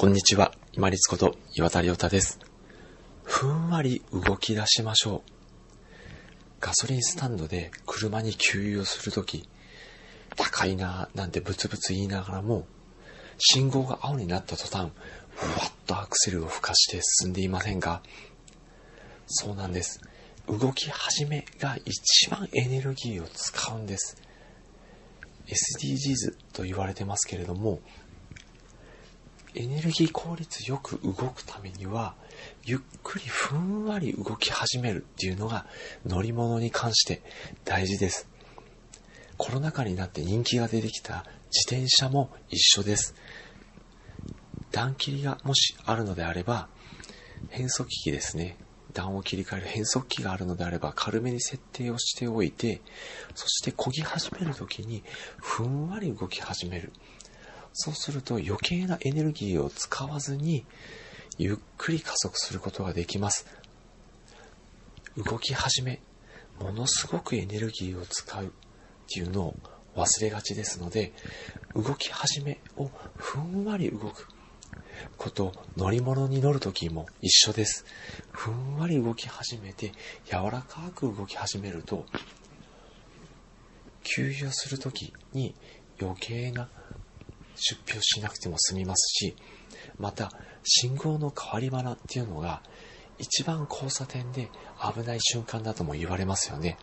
こんにちは、今立こと岩田亮太です。ふんわり動き出しましょう。ガソリンスタンドで車に給油をするとき、高いなぁなんてブツブツ言いながらも、信号が青になった途端、ふわっとアクセルを吹かして進んでいませんか？そうなんです。動き始めが一番エネルギーを使うんです。SDGs と言われてますけれども、エネルギー効率よく動くためには、ゆっくりふんわり動き始めるっていうのが乗り物に関して大事です。コロナ禍になって人気が出てきた自転車も一緒です。段切りがもしあるのであれば、変速機器ですね。段を切り替える変速機があるのであれば軽めに設定をしておいて、そして漕ぎ始めるときにふんわり動き始める。そうすると余計なエネルギーを使わずにゆっくり加速することができます。動き始め、ものすごくエネルギーを使うっていうのを忘れがちですので、動き始めをふんわり動くこと、乗り物に乗るときも一緒です。ふんわり動き始めて、柔らかく動き始めると、給油するときに余計な出費をしなくても済みますし、また、信号の変わり花っていうのが、一番交差点で危ない瞬間だとも言われますよね。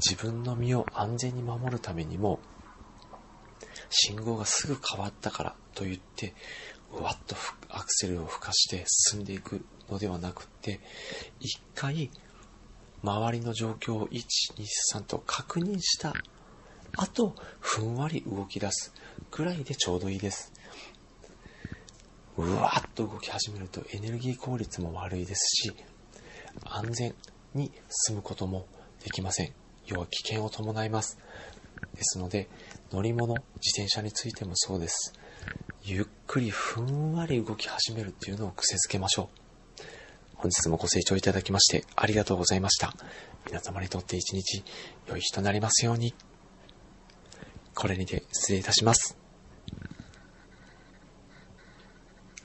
自分の身を安全に守るためにも、信号がすぐ変わったからと言って、うわっとアクセルを吹かして進んでいくのではなくって、一回、周りの状況を1、2、3と確認したあと、ふんわり動き出すくらいでちょうどいいです。うわーっと動き始めるとエネルギー効率も悪いですし、安全に進むこともできません。要は危険を伴います。ですので、乗り物、自転車についてもそうです。ゆっくりふんわり動き始めるっていうのを癖づけましょう。本日もご清聴いただきましてありがとうございました。皆様にとって一日良い日となりますように。これにて失礼いたします。